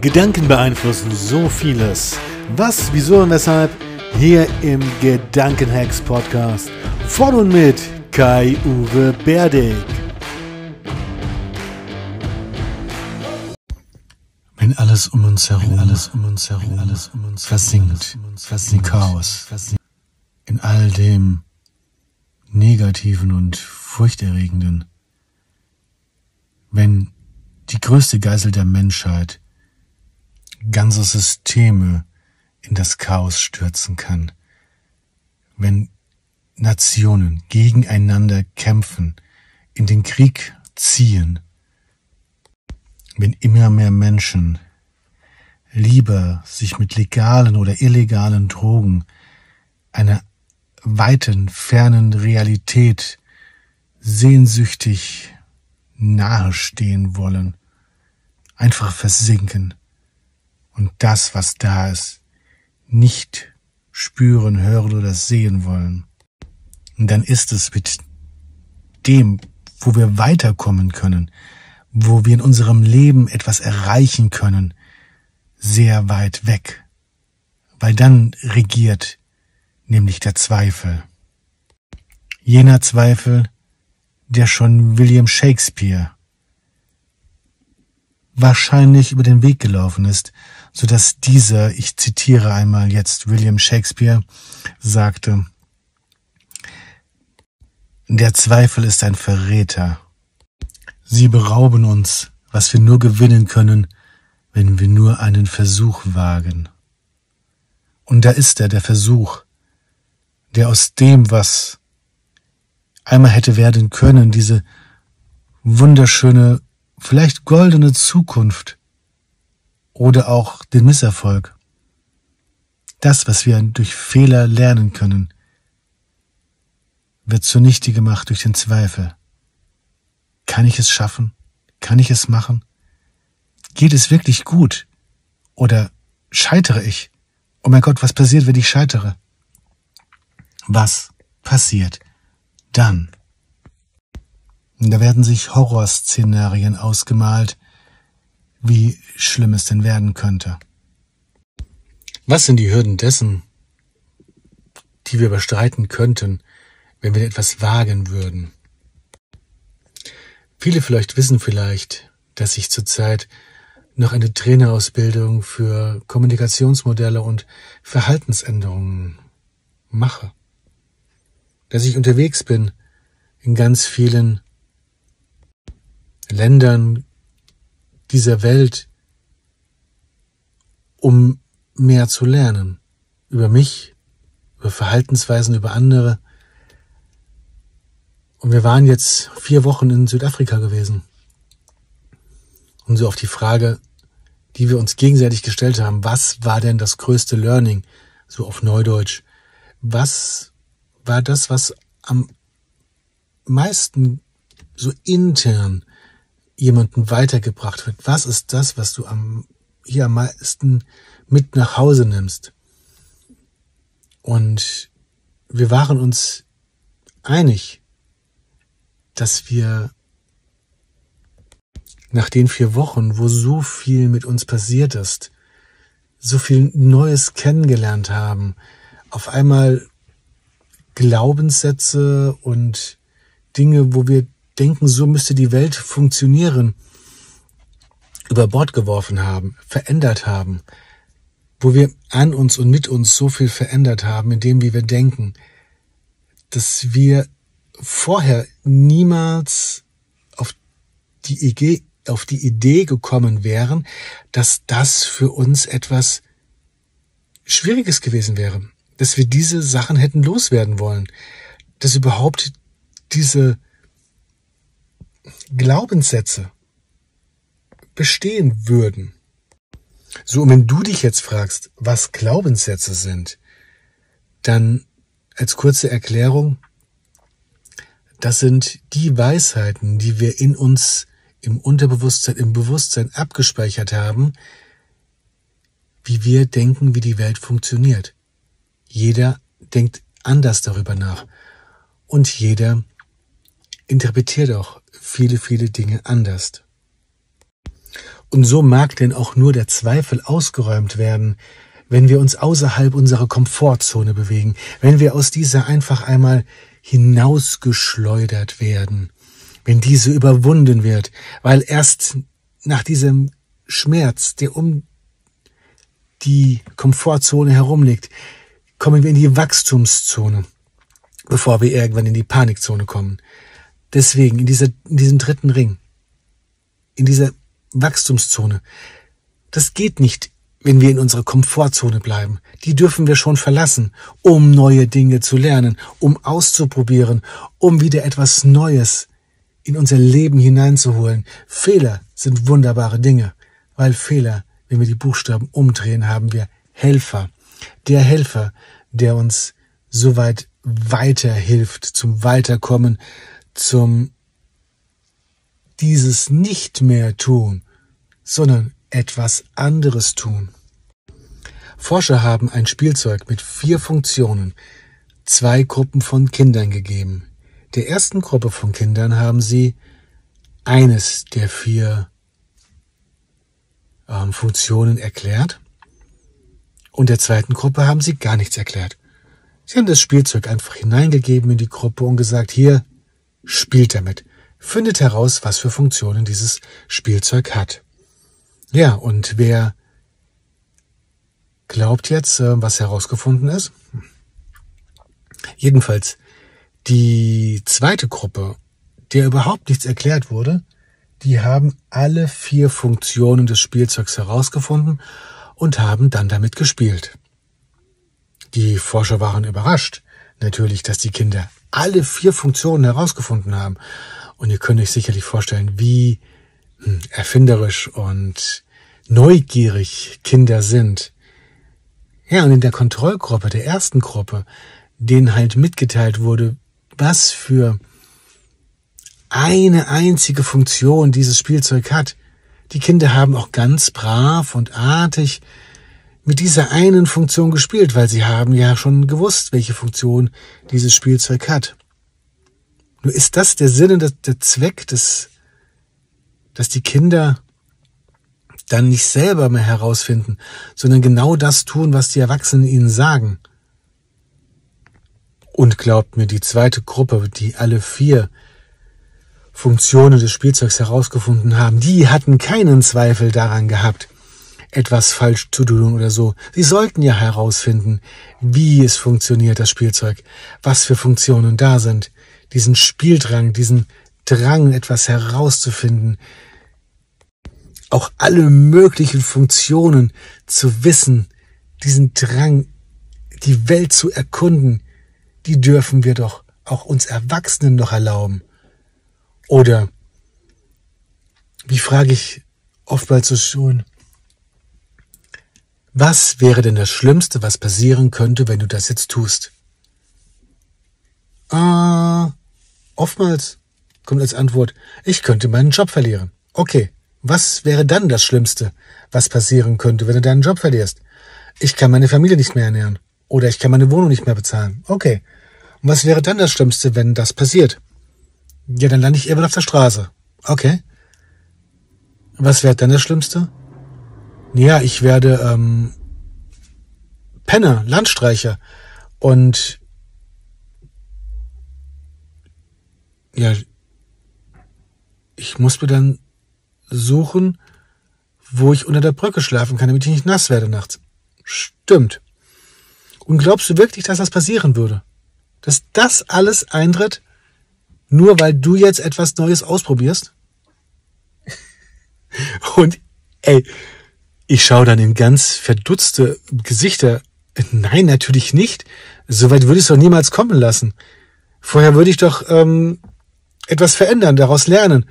Gedanken beeinflussen so vieles. Was, wieso und weshalb? Hier im Gedankenhacks Podcast von und mit Kai-Uwe Berdek. Wenn alles um uns herum, alles um uns herum, alles um uns versinkt, versinkt, Chaos, in all dem Negativen und Furchterregenden. Wenn die größte Geisel der Menschheit ganze Systeme in das Chaos stürzen kann, wenn Nationen gegeneinander kämpfen, in den Krieg ziehen, wenn immer mehr Menschen lieber sich mit legalen oder illegalen Drogen einer weiten, fernen Realität sehnsüchtig nahestehen wollen, einfach versinken und das, was da ist, nicht spüren, hören oder sehen wollen. Und dann ist es mit dem, wo wir weiterkommen können, wo wir in unserem Leben etwas erreichen können, sehr weit weg. Weil dann regiert nämlich der Zweifel. Jener Zweifel, der schon William Shakespeare wahrscheinlich über den Weg gelaufen ist, so dass dieser, ich zitiere einmal jetzt William Shakespeare, sagte, der Zweifel ist ein Verräter. Sie berauben uns, was wir nur gewinnen können, wenn wir nur einen Versuch wagen. Und da ist er, der Versuch, der aus dem, was einmal hätte werden können, diese wunderschöne, vielleicht goldene Zukunft oder auch den Misserfolg. Das, was wir durch Fehler lernen können, wird zunichte gemacht durch den Zweifel. Kann ich es schaffen? Kann ich es machen? Geht es wirklich gut? Oder scheitere ich? Oh mein Gott, was passiert, wenn ich scheitere? Was passiert dann? Da werden sich Horrorszenarien ausgemalt, wie schlimm es denn werden könnte. Was sind die Hürden dessen, die wir überstreiten könnten, wenn wir etwas wagen würden? Viele vielleicht wissen vielleicht, dass ich zurzeit noch eine Trainerausbildung für Kommunikationsmodelle und Verhaltensänderungen mache. Dass ich unterwegs bin in ganz vielen Ländern dieser Welt, um mehr zu lernen. Über mich, über Verhaltensweisen, über andere. Und wir waren jetzt vier Wochen in Südafrika gewesen. Und so auf die Frage, die wir uns gegenseitig gestellt haben, was war denn das größte Learning, so auf Neudeutsch? Was war das, was am meisten so intern jemanden weitergebracht wird? Was ist das, was du am, hier am meisten mit nach Hause nimmst? Und wir waren uns einig, dass wir nach den vier Wochen, wo so viel mit uns passiert ist, so viel Neues kennengelernt haben, auf einmal Glaubenssätze und Dinge, wo wir denken, so müsste die Welt funktionieren, über Bord geworfen haben, verändert haben, wo wir an uns und mit uns so viel verändert haben, in dem, wie wir denken, dass wir vorher niemals auf die Idee, auf die Idee gekommen wären, dass das für uns etwas Schwieriges gewesen wäre, dass wir diese Sachen hätten loswerden wollen, dass überhaupt diese Glaubenssätze bestehen würden. So, und wenn du dich jetzt fragst, was Glaubenssätze sind, dann als kurze Erklärung, das sind die Weisheiten, die wir in uns im Unterbewusstsein, im Bewusstsein abgespeichert haben, wie wir denken, wie die Welt funktioniert. Jeder denkt anders darüber nach. Und jeder interpretiert auch viele, viele Dinge anders. Und so mag denn auch nur der Zweifel ausgeräumt werden, wenn wir uns außerhalb unserer Komfortzone bewegen, wenn wir aus dieser einfach einmal hinausgeschleudert werden, wenn diese überwunden wird, weil erst nach diesem Schmerz, der um die Komfortzone herumliegt, kommen wir in die Wachstumszone, bevor wir irgendwann in die Panikzone kommen. Deswegen in, dieser, in diesem dritten Ring, in dieser Wachstumszone, das geht nicht, wenn wir in unserer Komfortzone bleiben. Die dürfen wir schon verlassen, um neue Dinge zu lernen, um auszuprobieren, um wieder etwas Neues in unser Leben hineinzuholen. Fehler sind wunderbare Dinge, weil Fehler, wenn wir die Buchstaben umdrehen, haben wir Helfer. Der Helfer, der uns so weit weiterhilft, zum Weiterkommen, zum dieses nicht mehr tun, sondern etwas anderes tun. Forscher haben ein Spielzeug mit vier Funktionen zwei Gruppen von Kindern gegeben. Der ersten Gruppe von Kindern haben sie eines der vier ähm, Funktionen erklärt und der zweiten Gruppe haben sie gar nichts erklärt. Sie haben das Spielzeug einfach hineingegeben in die Gruppe und gesagt, hier, spielt damit. Findet heraus, was für Funktionen dieses Spielzeug hat. Ja, und wer glaubt jetzt, äh, was herausgefunden ist? Jedenfalls, die zweite Gruppe, der überhaupt nichts erklärt wurde, die haben alle vier Funktionen des Spielzeugs herausgefunden und haben dann damit gespielt. Die Forscher waren überrascht, natürlich, dass die Kinder alle vier Funktionen herausgefunden haben. Und ihr könnt euch sicherlich vorstellen, wie hm, erfinderisch und neugierig Kinder sind. Ja, und in der Kontrollgruppe, der ersten Gruppe, denen halt mitgeteilt wurde, was für eine einzige Funktion dieses Spielzeug hat. Die Kinder haben auch ganz brav und artig mit dieser einen Funktion gespielt, weil sie haben ja schon gewusst, welche Funktion dieses Spielzeug hat. Nur ist das der Sinn und der Zweck des, dass die Kinder dann nicht selber mehr herausfinden, sondern genau das tun, was die Erwachsenen ihnen sagen. Und glaubt mir, die zweite Gruppe, die alle vier Funktionen des Spielzeugs herausgefunden haben, die hatten keinen Zweifel daran gehabt, etwas falsch zu tun oder so. Sie sollten ja herausfinden, wie es funktioniert, das Spielzeug, was für Funktionen da sind, diesen Spieldrang, diesen Drang, etwas herauszufinden, auch alle möglichen Funktionen zu wissen, diesen Drang, die Welt zu erkunden, die dürfen wir doch auch uns Erwachsenen noch erlauben. Oder, wie frage ich oftmals so schon, was wäre denn das Schlimmste, was passieren könnte, wenn du das jetzt tust? Ah, oftmals kommt als Antwort, ich könnte meinen Job verlieren. Okay, was wäre dann das Schlimmste, was passieren könnte, wenn du deinen Job verlierst? Ich kann meine Familie nicht mehr ernähren. Oder ich kann meine Wohnung nicht mehr bezahlen. Okay. Und was wäre dann das Schlimmste, wenn das passiert? Ja, dann lande ich irgendwann auf der Straße. Okay. Was wäre dann das Schlimmste? Ja, ich werde ähm, Penner, Landstreicher. Und ja, ich muss mir dann suchen, wo ich unter der Brücke schlafen kann, damit ich nicht nass werde nachts. Stimmt. Und glaubst du wirklich, dass das passieren würde? Dass das alles eintritt, nur weil du jetzt etwas Neues ausprobierst? Und ey, ich schaue dann in ganz verdutzte Gesichter. Nein, natürlich nicht. Soweit würde ich es doch niemals kommen lassen. Vorher würde ich doch ähm, etwas verändern, daraus lernen.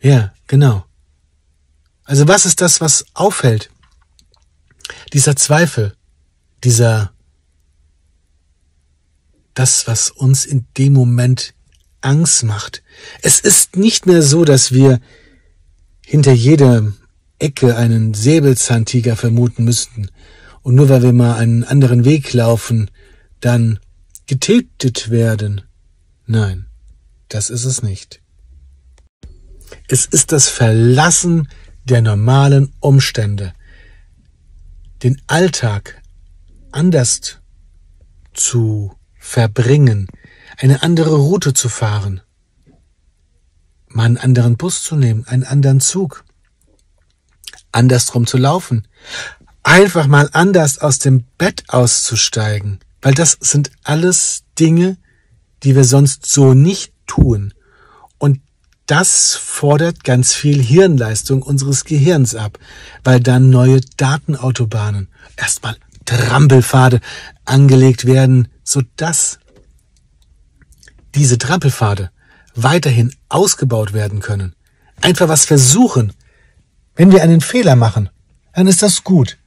Ja, genau. Also was ist das, was aufhält? Dieser Zweifel, dieser, das, was uns in dem Moment Angst macht. Es ist nicht mehr so, dass wir hinter jeder Ecke einen Säbelzahntiger vermuten müssten und nur weil wir mal einen anderen Weg laufen, dann getötet werden. Nein, das ist es nicht. Es ist das Verlassen der normalen Umstände, den Alltag anders zu verbringen, eine andere Route zu fahren, mal einen anderen Bus zu nehmen, einen anderen Zug, andersrum zu laufen, einfach mal anders aus dem Bett auszusteigen, weil das sind alles Dinge, die wir sonst so nicht tun. Und das fordert ganz viel Hirnleistung unseres Gehirns ab, weil dann neue Datenautobahnen, erstmal Trampelpfade angelegt werden, so dass diese Trampelpfade weiterhin ausgebaut werden können. Einfach was versuchen. Wenn wir einen Fehler machen, dann ist das gut.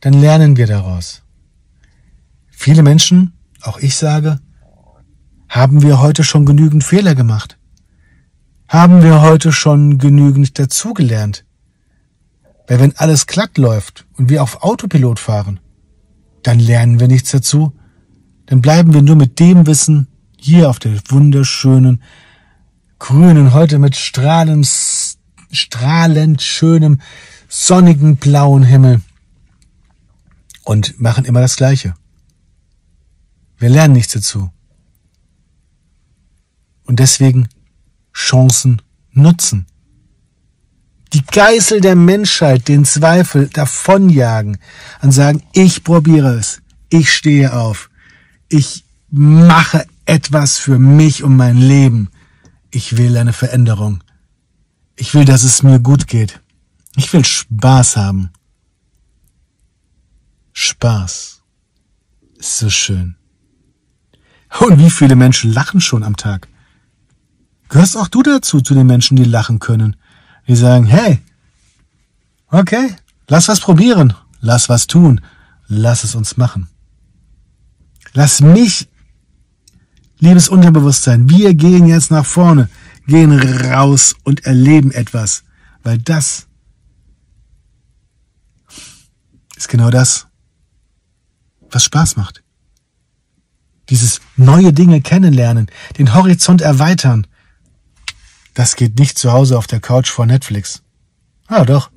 Dann lernen wir daraus. Viele Menschen, auch ich sage, haben wir heute schon genügend Fehler gemacht? Haben wir heute schon genügend dazugelernt? Weil wenn alles glatt läuft und wir auf Autopilot fahren, dann lernen wir nichts dazu, dann bleiben wir nur mit dem Wissen hier auf der wunderschönen, grünen, heute mit strahlend, strahlend schönem, sonnigen blauen Himmel und machen immer das Gleiche. Wir lernen nichts dazu. Und deswegen Chancen nutzen. Die Geißel der Menschheit, den Zweifel davonjagen und sagen, ich probiere es, ich stehe auf, ich mache etwas für mich und mein Leben. Ich will eine Veränderung. Ich will, dass es mir gut geht. Ich will Spaß haben. Spaß ist so schön. Und wie viele Menschen lachen schon am Tag? Gehörst auch du dazu, zu den Menschen, die lachen können? Die sagen, hey, okay, lass was probieren, lass was tun, lass es uns machen. Lass mich, liebes Unterbewusstsein, wir gehen jetzt nach vorne, gehen raus und erleben etwas, weil das ist genau das, was Spaß macht. Dieses neue Dinge kennenlernen, den Horizont erweitern, das geht nicht zu Hause auf der Couch vor Netflix. Ah, doch.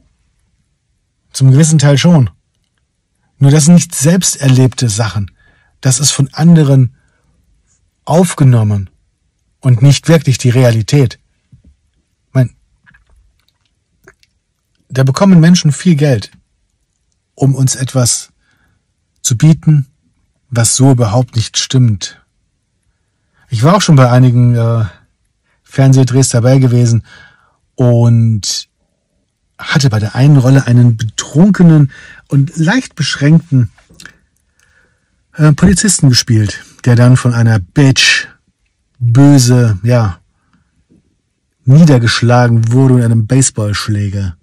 Zum gewissen Teil schon. Nur das sind nicht selbst erlebte Sachen. Das ist von anderen aufgenommen und nicht wirklich die Realität. Mein, da bekommen Menschen viel Geld, um uns etwas zu bieten, was so überhaupt nicht stimmt. Ich war auch schon bei einigen äh, Fernsehdrehs dabei gewesen und hatte bei der einen Rolle einen betrunkenen und leicht beschränkten äh, Polizisten gespielt, der dann von einer Bitch böse, ja, niedergeschlagen wurde mit einem Baseballschläger.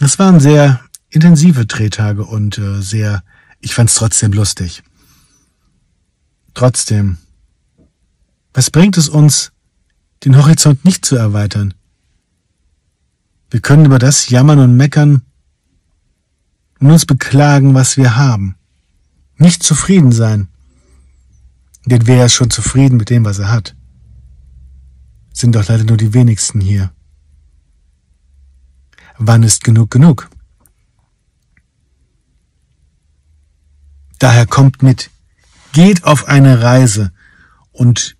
Es waren sehr intensive Drehtage und äh, sehr, ich fand es trotzdem lustig. Trotzdem, was bringt es uns, den Horizont nicht zu erweitern? Wir können über das jammern und meckern und uns beklagen, was wir haben. Nicht zufrieden sein. Denn wer ist schon zufrieden mit dem, was er hat? Sind doch leider nur die wenigsten hier. Wann ist genug genug? Daher kommt mit, geht auf eine Reise und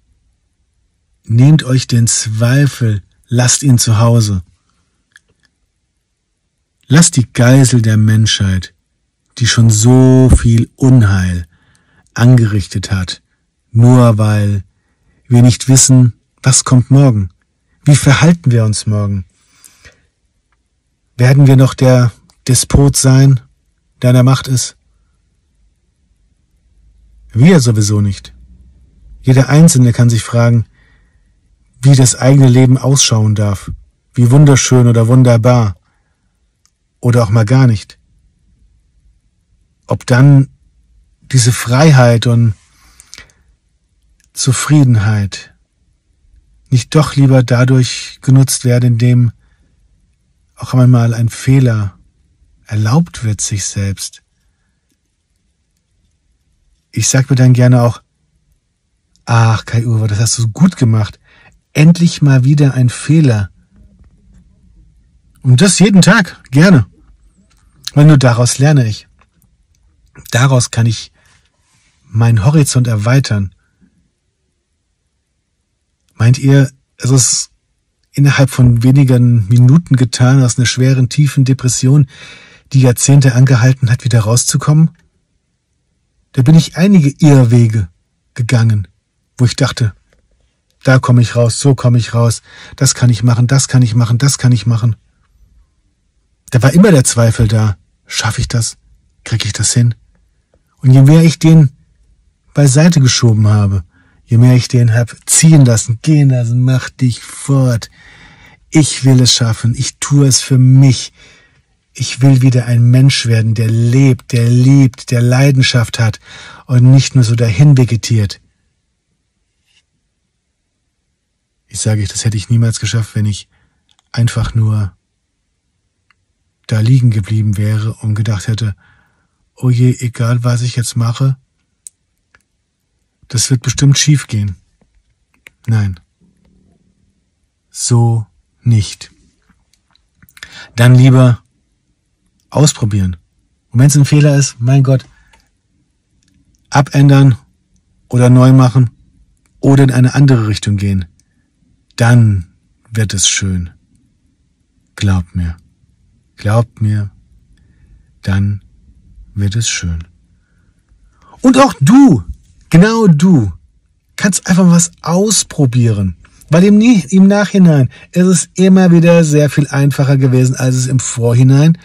Nehmt euch den Zweifel, lasst ihn zu Hause. Lasst die Geisel der Menschheit, die schon so viel Unheil angerichtet hat, nur weil wir nicht wissen, was kommt morgen. Wie verhalten wir uns morgen? Werden wir noch der Despot sein, der an der Macht ist? Wir sowieso nicht. Jeder Einzelne kann sich fragen, wie das eigene Leben ausschauen darf, wie wunderschön oder wunderbar oder auch mal gar nicht. Ob dann diese Freiheit und Zufriedenheit nicht doch lieber dadurch genutzt werden, indem auch einmal ein Fehler erlaubt wird sich selbst. Ich sag mir dann gerne auch, ach Kai Uwe, das hast du gut gemacht endlich mal wieder ein Fehler. Und das jeden Tag, gerne. Weil nur daraus lerne ich. Daraus kann ich meinen Horizont erweitern. Meint ihr, es ist innerhalb von wenigen Minuten getan, aus einer schweren, tiefen Depression, die Jahrzehnte angehalten hat, wieder rauszukommen? Da bin ich einige Irrwege gegangen, wo ich dachte, da komme ich raus, so komme ich raus, das kann ich machen, das kann ich machen, das kann ich machen. Da war immer der Zweifel da. Schaffe ich das? Kriege ich das hin? Und je mehr ich den beiseite geschoben habe, je mehr ich den hab ziehen lassen, gehen lassen, mach dich fort. Ich will es schaffen, ich tue es für mich. Ich will wieder ein Mensch werden, der lebt, der liebt, der Leidenschaft hat und nicht nur so dahin vegetiert. Ich sage ich, das hätte ich niemals geschafft, wenn ich einfach nur da liegen geblieben wäre und gedacht hätte, oh je, egal was ich jetzt mache, das wird bestimmt schief gehen. Nein. So nicht. Dann lieber ausprobieren. Und wenn es ein Fehler ist, mein Gott, abändern oder neu machen oder in eine andere Richtung gehen. Dann wird es schön. Glaubt mir. Glaubt mir. Dann wird es schön. Und auch du, genau du, kannst einfach was ausprobieren. Weil im, im Nachhinein ist es immer wieder sehr viel einfacher gewesen, als es im Vorhinein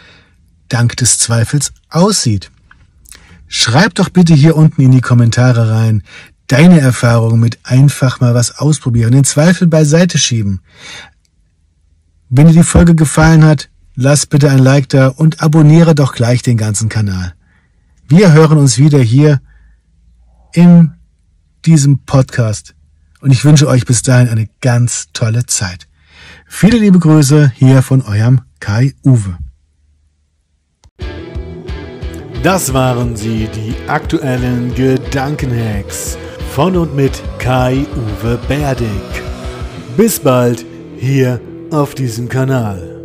dank des Zweifels aussieht. Schreib doch bitte hier unten in die Kommentare rein deine Erfahrungen mit einfach mal was ausprobieren, den Zweifel beiseite schieben. Wenn dir die Folge gefallen hat, lass bitte ein Like da und abonniere doch gleich den ganzen Kanal. Wir hören uns wieder hier in diesem Podcast und ich wünsche euch bis dahin eine ganz tolle Zeit. Viele liebe Grüße hier von eurem Kai Uwe. Das waren sie, die aktuellen Gedankenhacks von und mit Kai Uwe Berdig. Bis bald hier auf diesem Kanal.